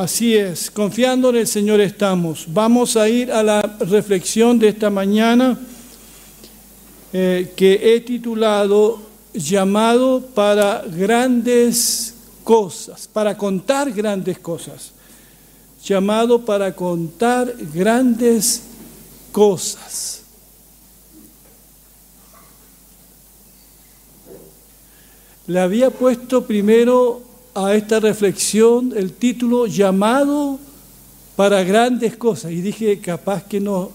Así es, confiando en el Señor estamos. Vamos a ir a la reflexión de esta mañana eh, que he titulado Llamado para grandes cosas, para contar grandes cosas. Llamado para contar grandes cosas. Le había puesto primero a esta reflexión el título llamado para grandes cosas y dije capaz que no,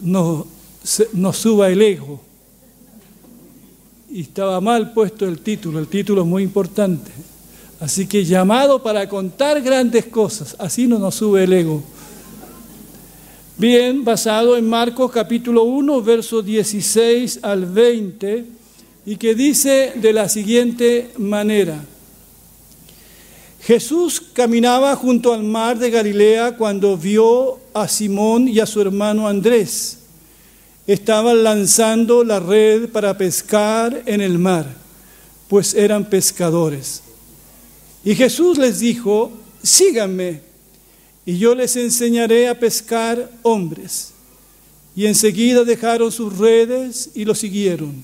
no, no suba el ego. Y estaba mal puesto el título, el título es muy importante. Así que llamado para contar grandes cosas, así no nos sube el ego. Bien, basado en Marcos capítulo 1, versos 16 al 20, y que dice de la siguiente manera. Jesús caminaba junto al mar de Galilea cuando vio a Simón y a su hermano Andrés. Estaban lanzando la red para pescar en el mar, pues eran pescadores. Y Jesús les dijo, síganme, y yo les enseñaré a pescar hombres. Y enseguida dejaron sus redes y lo siguieron.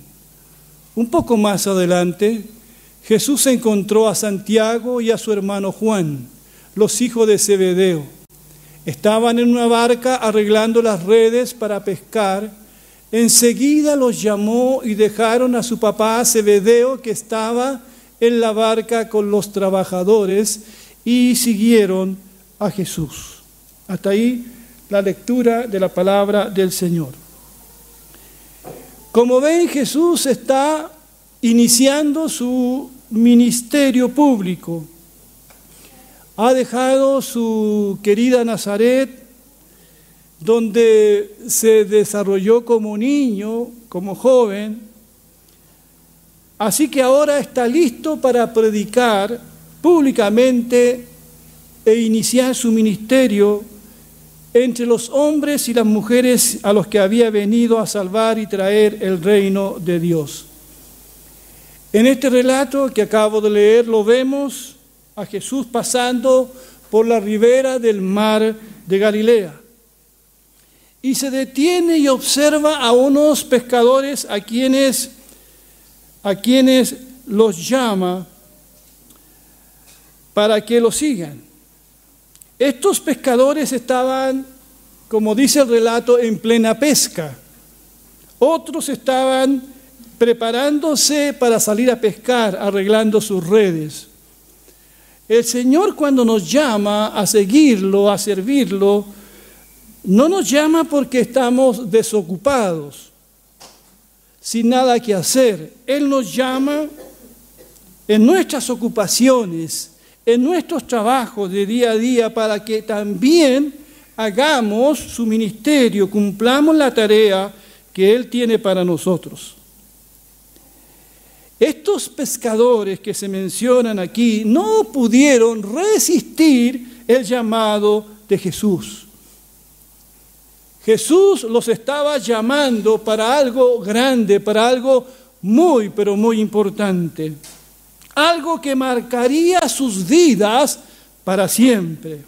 Un poco más adelante, Jesús encontró a Santiago y a su hermano Juan, los hijos de Zebedeo. Estaban en una barca arreglando las redes para pescar. Enseguida los llamó y dejaron a su papá Zebedeo que estaba en la barca con los trabajadores y siguieron a Jesús. Hasta ahí la lectura de la palabra del Señor. Como ven, Jesús está iniciando su ministerio público. Ha dejado su querida Nazaret, donde se desarrolló como niño, como joven. Así que ahora está listo para predicar públicamente e iniciar su ministerio entre los hombres y las mujeres a los que había venido a salvar y traer el reino de Dios. En este relato que acabo de leer lo vemos a Jesús pasando por la ribera del mar de Galilea. Y se detiene y observa a unos pescadores a quienes, a quienes los llama para que lo sigan. Estos pescadores estaban, como dice el relato, en plena pesca. Otros estaban preparándose para salir a pescar, arreglando sus redes. El Señor cuando nos llama a seguirlo, a servirlo, no nos llama porque estamos desocupados, sin nada que hacer. Él nos llama en nuestras ocupaciones, en nuestros trabajos de día a día, para que también hagamos su ministerio, cumplamos la tarea que Él tiene para nosotros. Estos pescadores que se mencionan aquí no pudieron resistir el llamado de Jesús. Jesús los estaba llamando para algo grande, para algo muy, pero muy importante. Algo que marcaría sus vidas para siempre.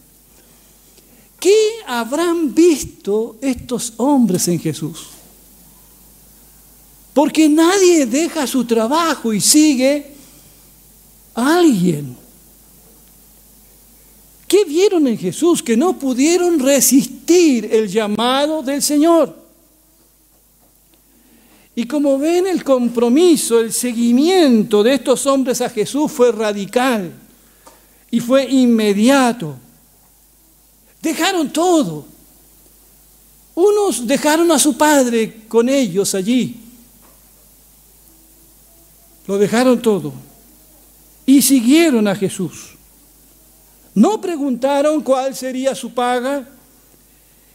¿Qué habrán visto estos hombres en Jesús? Porque nadie deja su trabajo y sigue a alguien. ¿Qué vieron en Jesús? Que no pudieron resistir el llamado del Señor. Y como ven, el compromiso, el seguimiento de estos hombres a Jesús fue radical y fue inmediato. Dejaron todo. Unos dejaron a su padre con ellos allí lo dejaron todo y siguieron a Jesús. No preguntaron cuál sería su paga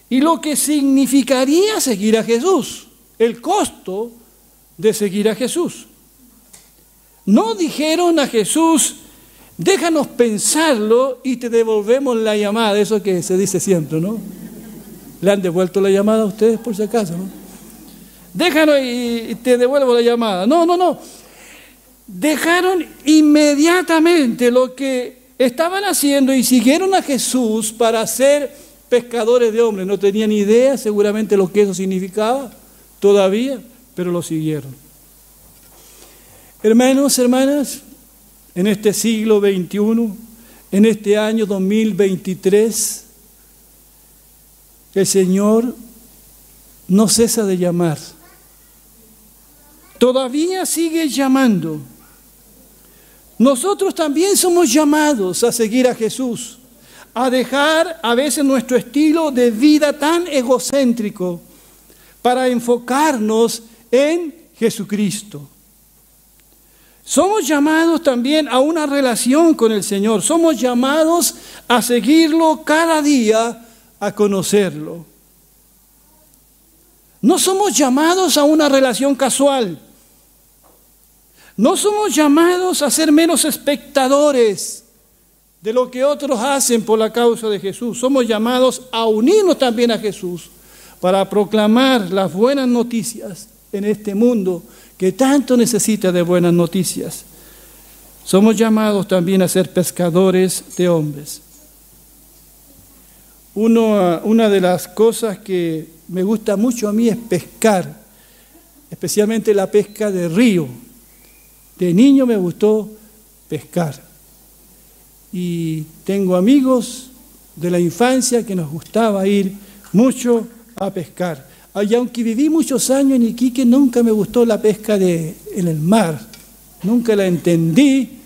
y lo que significaría seguir a Jesús, el costo de seguir a Jesús. No dijeron a Jesús, déjanos pensarlo y te devolvemos la llamada, eso que se dice siempre, ¿no? ¿Le han devuelto la llamada a ustedes por si acaso, no? Déjanos y te devuelvo la llamada. No, no, no dejaron inmediatamente lo que estaban haciendo y siguieron a Jesús para ser pescadores de hombres. No tenían idea seguramente lo que eso significaba todavía, pero lo siguieron. Hermanos, hermanas, en este siglo XXI, en este año 2023, el Señor no cesa de llamar. Todavía sigue llamando. Nosotros también somos llamados a seguir a Jesús, a dejar a veces nuestro estilo de vida tan egocéntrico para enfocarnos en Jesucristo. Somos llamados también a una relación con el Señor. Somos llamados a seguirlo cada día, a conocerlo. No somos llamados a una relación casual. No somos llamados a ser menos espectadores de lo que otros hacen por la causa de Jesús. Somos llamados a unirnos también a Jesús para proclamar las buenas noticias en este mundo que tanto necesita de buenas noticias. Somos llamados también a ser pescadores de hombres. una de las cosas que me gusta mucho a mí es pescar, especialmente la pesca de río. De niño me gustó pescar. Y tengo amigos de la infancia que nos gustaba ir mucho a pescar. Y aunque viví muchos años en Iquique, nunca me gustó la pesca en el mar. Nunca la entendí,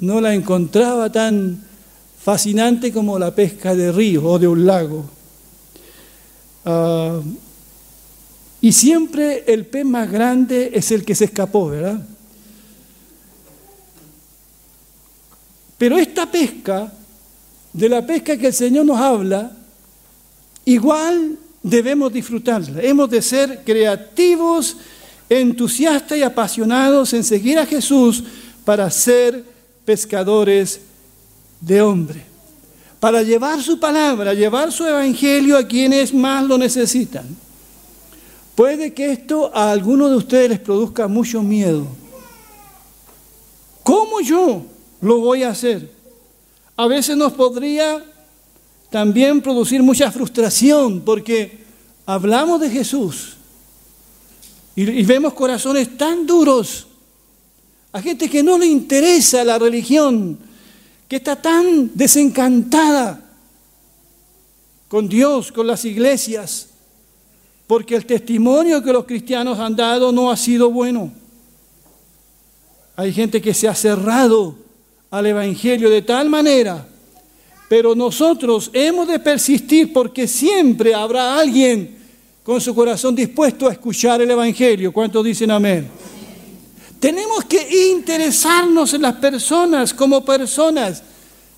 no la encontraba tan fascinante como la pesca de río o de un lago. Ah, y siempre el pez más grande es el que se escapó, ¿verdad? Pero esta pesca, de la pesca que el Señor nos habla, igual debemos disfrutarla. Hemos de ser creativos, entusiastas y apasionados en seguir a Jesús para ser pescadores de hombre, para llevar su palabra, llevar su evangelio a quienes más lo necesitan. Puede que esto a algunos de ustedes les produzca mucho miedo. ¿Cómo yo lo voy a hacer? A veces nos podría también producir mucha frustración porque hablamos de Jesús y, vemos corazones tan duros, a gente que no le interesa la religión, que está tan desencantada con Dios, con las iglesias, porque el testimonio que los cristianos han dado no ha sido bueno. Hay gente que se ha cerrado al Evangelio de tal manera pero nosotros hemos de persistir porque siempre habrá alguien con su corazón dispuesto a escuchar el Evangelio. ¿Cuántos dicen amén? Tenemos que interesarnos en las personas como personas.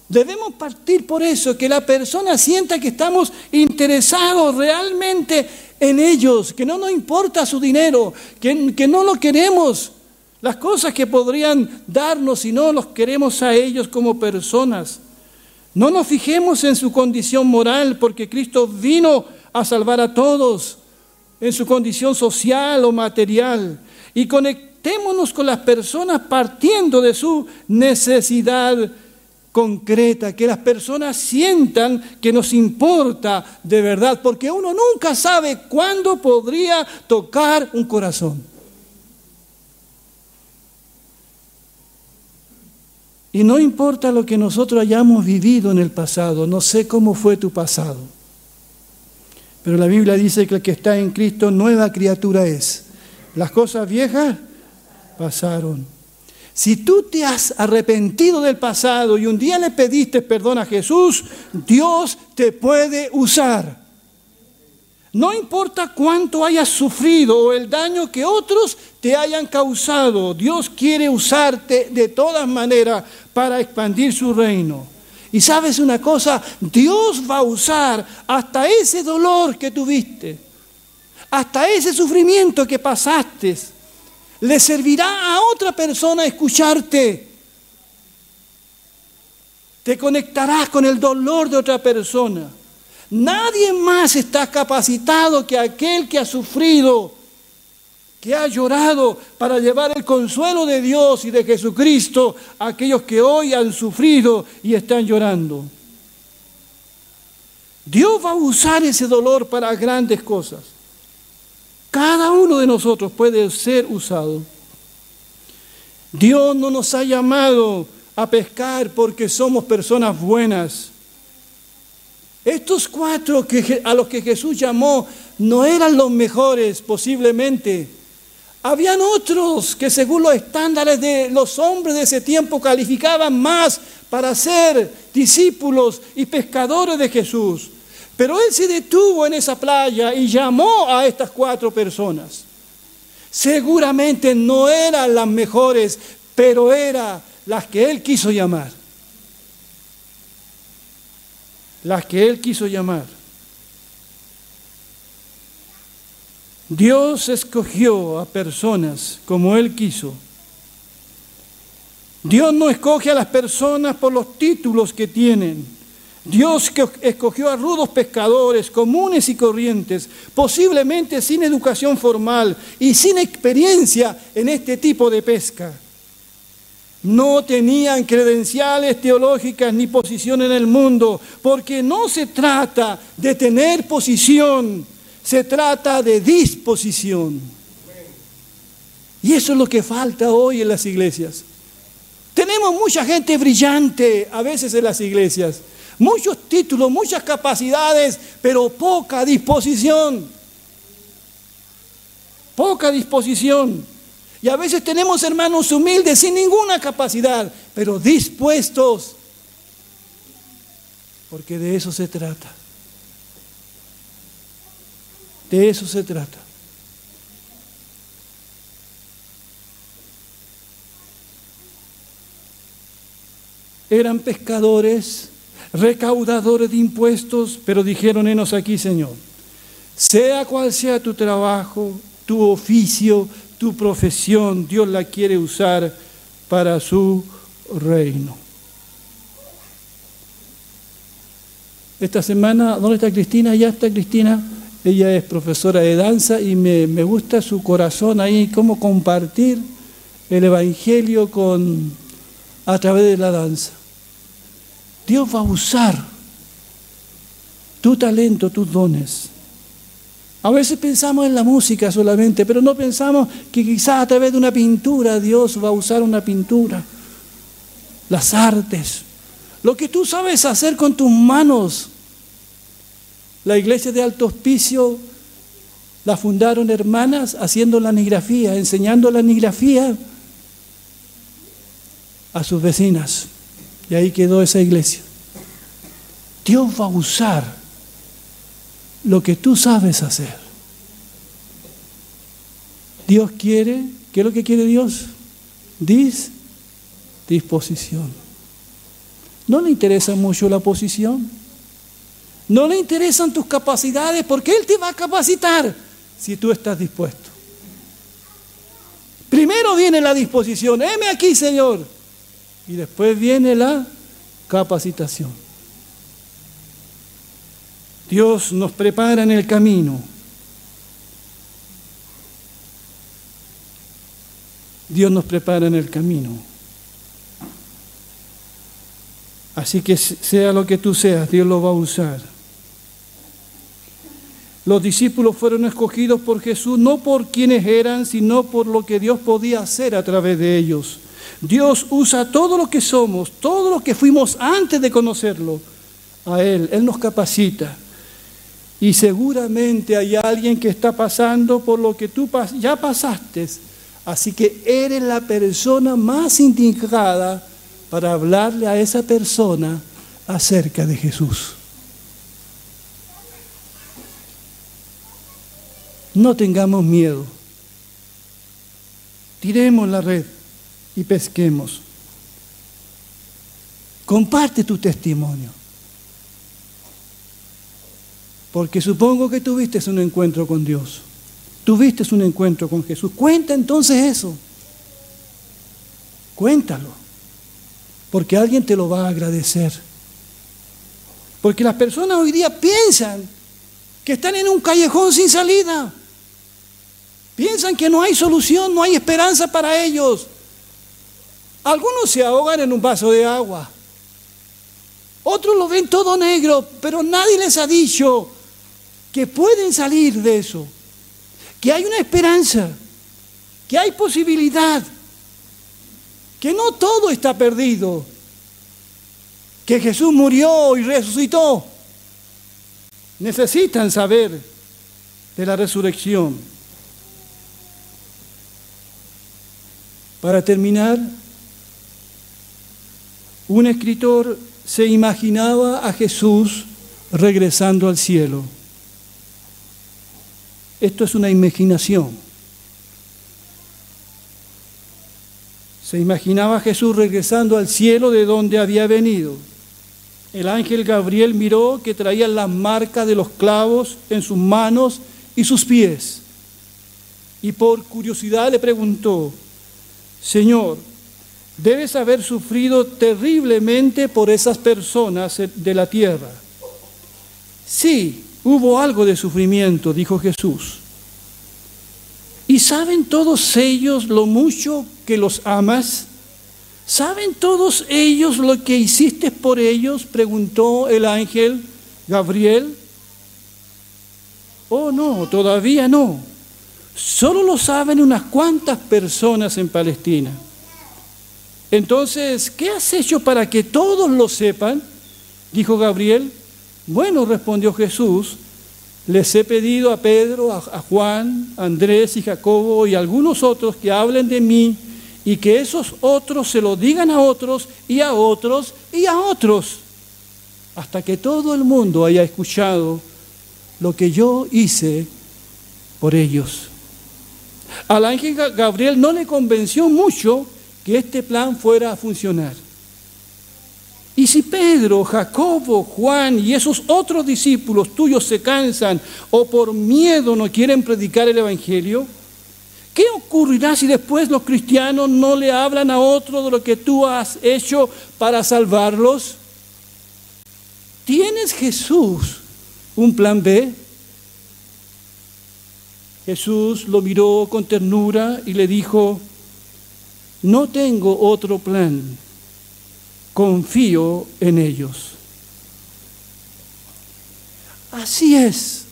Debemos partir por eso, que la persona sienta que estamos interesados realmente en ellos, que no nos importa su dinero, que, que no lo queremos, las cosas que podrían darnos, sino los queremos a ellos como personas. No nos fijemos en su condición moral, porque Cristo vino a salvar a todos en su condición social o material. Y conectémonos con las personas partiendo de su necesidad concreta, que las personas sientan que nos importa de verdad, porque uno nunca sabe cuándo podría tocar un corazón. Y no importa lo que nosotros hayamos vivido en el pasado, no sé cómo fue tu pasado. Pero la Biblia dice que el que está en Cristo nueva criatura es. Las cosas viejas pasaron. Si tú te has arrepentido del pasado y un día le pediste perdón a Jesús, Dios te puede usar. No importa cuánto hayas sufrido o el daño que otros te hayan causado, Dios quiere usarte de todas maneras para expandir su reino. Y sabes una cosa, Dios va a usar hasta ese dolor que tuviste, hasta ese sufrimiento que pasaste, le servirá a otra persona escucharte. Te conectarás con el dolor de otra persona. Nadie más está capacitado que aquel que ha sufrido, que ha llorado para llevar el consuelo de Dios y de Jesucristo a aquellos que hoy han sufrido y están llorando. Dios va a usar ese dolor para grandes cosas. Cada uno de nosotros puede ser usado. Dios no nos ha llamado a pescar porque somos personas buenas. Estos cuatro a los que Jesús llamó no eran los mejores posiblemente. Habían otros que según los estándares de los hombres de ese tiempo calificaban más para ser discípulos y pescadores de Jesús. Pero él se detuvo en esa playa y llamó a estas cuatro personas. Seguramente no eran las mejores, pero eran las que él quiso llamar. Las que él quiso llamar. Dios escogió a personas como Él quiso. Dios no escoge a las personas por los títulos que tienen. Dios escogió a rudos pescadores comunes y corrientes, posiblemente sin educación formal y sin experiencia en este tipo de pesca. No tenían credenciales teológicas ni posición en el mundo, porque no se trata de tener posición, se trata de disposición. Y eso es lo que falta hoy en las iglesias. Tenemos mucha gente brillante a veces en las iglesias muchos títulos, muchas capacidades, pero poca disposición. Poca disposición. Y a veces tenemos hermanos humildes sin ninguna capacidad, pero dispuestos. Porque de eso se trata. De eso se trata. Eran pescadores recaudadores de impuestos, pero dijeron, enos aquí, Señor, sea cual sea tu trabajo, tu oficio, tu profesión, Dios la quiere usar para su reino. Esta semana, ¿dónde está Cristina? Ya está Cristina. Ella es profesora de danza y me, me gusta su corazón ahí, cómo compartir el Evangelio con, a través de la danza. Dios va a usar tu talento, tus dones. A veces pensamos en la música solamente, pero no pensamos que quizás a través de una pintura Dios va a usar una pintura. Las artes, lo que tú sabes hacer con tus manos. La iglesia de Alto Hospicio la fundaron hermanas haciendo la nigrafía, enseñando la nigrafía a sus vecinas. Y ahí quedó esa iglesia. Dios va a usar lo que tú sabes hacer. Dios quiere, ¿qué es lo que quiere Dios? Dis, disposición. No le interesa mucho la posición. No le interesan tus capacidades porque Él te va a capacitar si tú estás dispuesto. Primero viene la disposición, heme aquí Señor, y después viene la capacitación. Dios nos prepara en el camino. Dios nos prepara en el camino. Así que sea lo que tú seas, Dios lo va a usar. Los discípulos fueron escogidos por Jesús no por quienes eran, sino por lo que Dios podía hacer a través de ellos. Dios usa todo lo que somos, todo lo que fuimos antes de conocerlo a Él. Él nos capacita. Y seguramente hay alguien que está pasando por lo que tú ya pasaste. Así que eres la persona más indicada para hablarle a esa persona acerca de Jesús. No tengamos miedo. Tiremos la red y pesquemos. Comparte tu testimonio. Porque supongo que tuviste un encuentro con Dios. Tuviste un encuentro con Jesús. Cuenta entonces eso. Cuéntalo. Porque alguien te lo va a agradecer. Porque las personas hoy día piensan que están en un callejón sin salida. Piensan que no hay solución, no hay esperanza para ellos. Algunos se ahogan en un vaso de agua. Otros lo ven todo negro, pero nadie les ha dicho que pueden salir de eso, que hay una esperanza, que hay posibilidad, que no todo está perdido, que Jesús murió y resucitó. Necesitan saber de la resurrección. Para terminar, un escritor se imaginaba a Jesús regresando al cielo. Esto es una imaginación. Se imaginaba Jesús regresando al cielo de donde había venido. El ángel Gabriel miró que traía las marcas de los clavos en sus manos y sus pies. Y por curiosidad le preguntó, Señor, debes haber sufrido terriblemente por esas personas de la tierra. Sí, hubo algo de sufrimiento, dijo Jesús. ¿Y saben todos ellos lo mucho que los amas? ¿Saben todos ellos lo que hiciste por ellos? preguntó el ángel Gabriel. Oh, no, todavía no. Solo lo saben unas cuantas personas en Palestina. Entonces, ¿qué has hecho para que todos lo sepan? Dijo Gabriel. Bueno, respondió Jesús, les he pedido a Pedro, a, Juan, a Andrés y Jacobo y a algunos otros que hablen de mí y que esos otros se lo digan a otros y a otros y a otros, hasta que todo el mundo haya escuchado lo que yo hice por ellos. Al ángel Gabriel no le convenció mucho que este plan fuera a funcionar. Y si Pedro, Jacobo, Juan y esos otros discípulos tuyos se cansan o por miedo no quieren predicar el Evangelio, ¿qué ocurrirá si después los cristianos no le hablan a otro de lo que tú has hecho para salvarlos? ¿Tienes Jesús un plan B? Jesús lo miró con ternura y le dijo, no tengo otro plan, confío en ellos. Así es.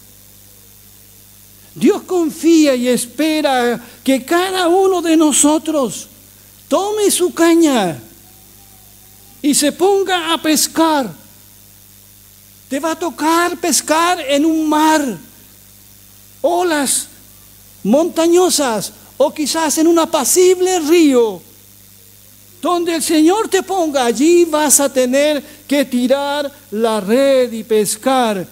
Dios confía y espera que cada uno de nosotros tome su caña y se ponga a pescar. Te va a tocar pescar en un mar, olas montañosas, o quizás en un apacible río. Donde el Señor te ponga, allí vas a tener que tirar la red y pescar.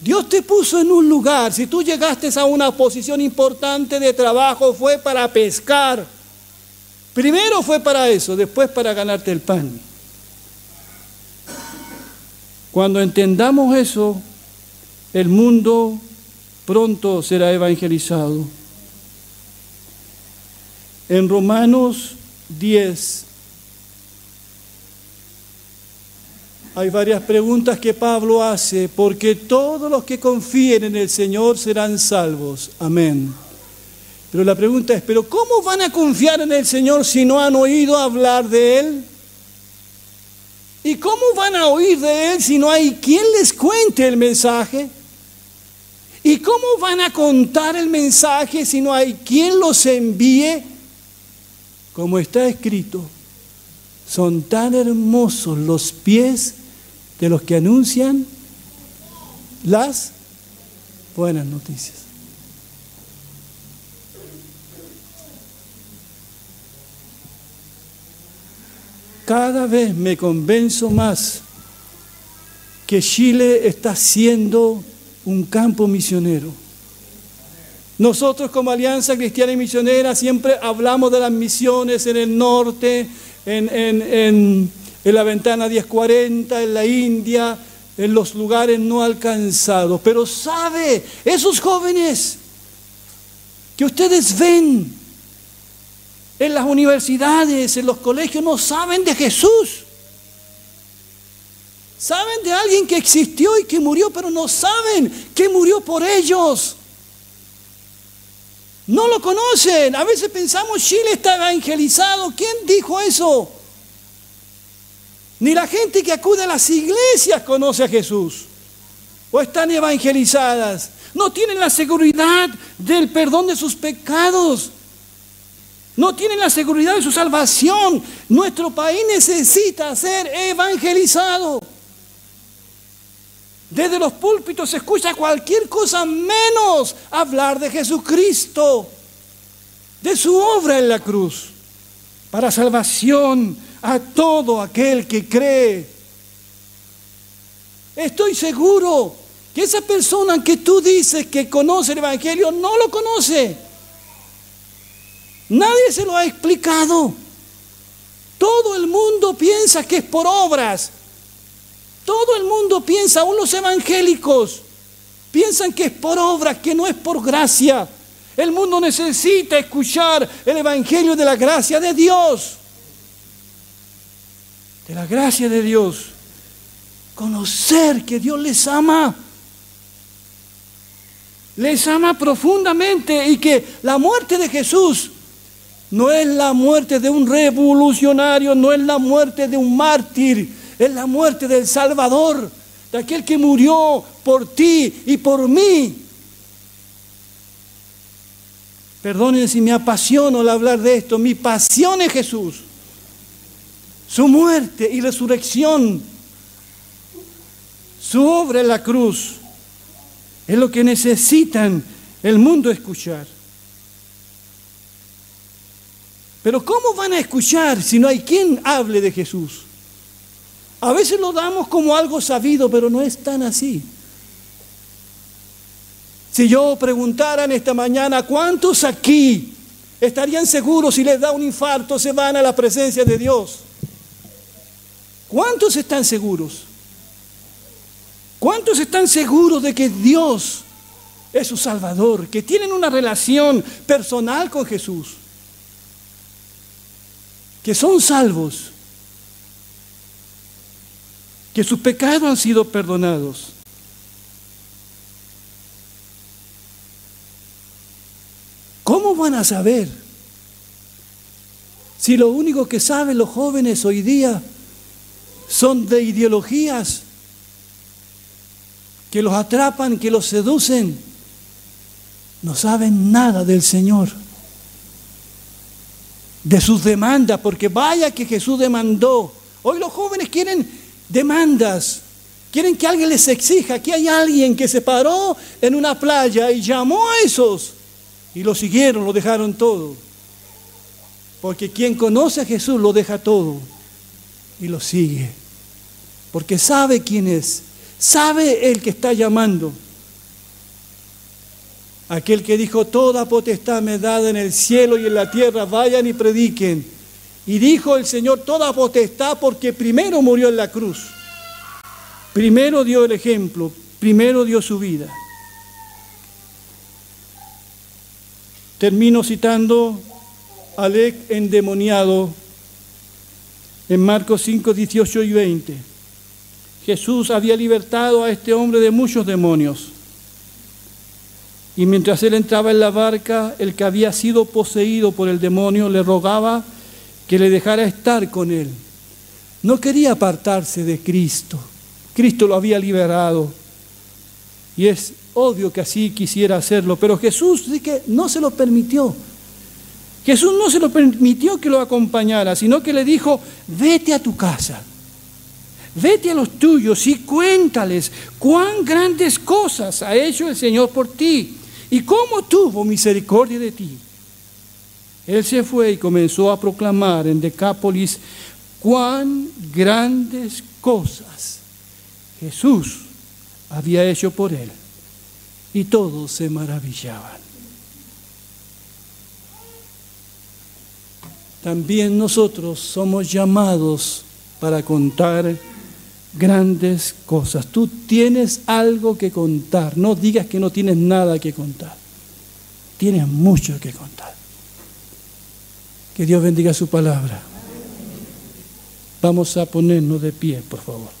Dios te puso en un lugar, si tú llegaste a una posición importante de trabajo, fue para pescar. Primero fue para eso, después para ganarte el pan. Cuando entendamos eso, el mundo pronto será evangelizado. En Romanos 10 hay varias preguntas que Pablo hace, porque todos los que confíen en el Señor serán salvos. Amén. Pero la pregunta es, ¿pero cómo van a confiar en el Señor si no han oído hablar de Él? ¿Y cómo van a oír de Él si no hay quien les cuente el mensaje? ¿Y cómo van a contar el mensaje si no hay quien los envíe? Como está escrito, son tan hermosos los pies de los que anuncian las buenas noticias. Cada vez me convenzo más que Chile está siendo un campo misionero. Nosotros como Alianza Cristiana y Misionera siempre hablamos de las misiones en el norte, en, la ventana 1040, en la India, en los lugares no alcanzados. Pero sabe, esos jóvenes que ustedes ven en las universidades, en los colegios, no saben de Jesús. Saben de alguien que existió y que murió, pero no saben que murió por ellos. No lo conocen. A veces pensamos Chile está evangelizado. ¿Quién dijo eso? Ni la gente que acude a las iglesias conoce a Jesús. O están evangelizadas. No tienen la seguridad del perdón de sus pecados. No tienen la seguridad de su salvación. Nuestro país necesita ser evangelizado. Desde los púlpitos se escucha cualquier cosa menos hablar de Jesucristo, de su obra en la cruz, para salvación a todo aquel que cree. Estoy seguro que esa persona que tú dices que conoce el Evangelio no lo conoce. Nadie se lo ha explicado. Todo el mundo piensa que es por obras. Todo el mundo piensa, aún los evangélicos, piensan que es por obras, que no es por gracia. El mundo necesita escuchar el Evangelio de la gracia de Dios. De la gracia de Dios, conocer que Dios les ama, les ama profundamente y que la muerte de Jesús no es la muerte de un revolucionario, no es la muerte de un mártir, es la muerte del Salvador, de aquel que murió por ti y por mí. Perdónenme si me apasiono al hablar de esto, mi pasión es Jesús su muerte y resurrección, su obra en la cruz, es lo que necesitan el mundo escuchar. Pero ¿cómo van a escuchar si no hay quien hable de Jesús? A veces lo damos como algo sabido, pero no es tan así. Si yo preguntara en esta mañana, ¿cuántos aquí estarían seguros si les da un infarto se van a la presencia de Dios? ¿Cuántos están seguros? ¿Cuántos están seguros de que Dios es su Salvador, que tienen una relación personal con Jesús, que son salvos, que sus pecados han sido perdonados? ¿Cómo van a saber si lo único que saben los jóvenes hoy día son de ideologías que los atrapan, que los seducen. No saben nada del Señor, de sus demandas, porque vaya que Jesús demandó. Hoy los jóvenes quieren demandas, quieren que alguien les exija. Aquí hay alguien que se paró en una playa y llamó a esos y lo siguieron, lo dejaron todo. Porque quien conoce a Jesús lo deja todo y lo sigue porque sabe quién es, sabe el que está llamando. Aquel que dijo, toda potestad me dada en el cielo y en la tierra, vayan y prediquen. Y dijo el Señor, toda potestad porque primero murió en la cruz. Primero dio el ejemplo, primero dio su vida. Termino citando a Alec endemoniado en Marcos 5, 18 y 20. Jesús había libertado a este hombre de muchos demonios. Y mientras él entraba en la barca, el que había sido poseído por el demonio le rogaba que le dejara estar con él. No quería apartarse de Cristo. Cristo lo había liberado. Y es obvio que así quisiera hacerlo, pero Jesús sí que no se lo permitió. Jesús no se lo permitió que lo acompañara, sino que le dijo, vete a tu casa Vete a los tuyos y cuéntales cuán grandes cosas ha hecho el Señor por ti y cómo tuvo misericordia de ti. Él se fue y comenzó a proclamar en Decápolis cuán grandes cosas Jesús había hecho por él. Y todos se maravillaban. También nosotros somos llamados para contar grandes cosas. Tú tienes algo que contar. No digas que no tienes nada que contar. Tienes mucho que contar. Que Dios bendiga su palabra. Vamos a ponernos de pie, por favor.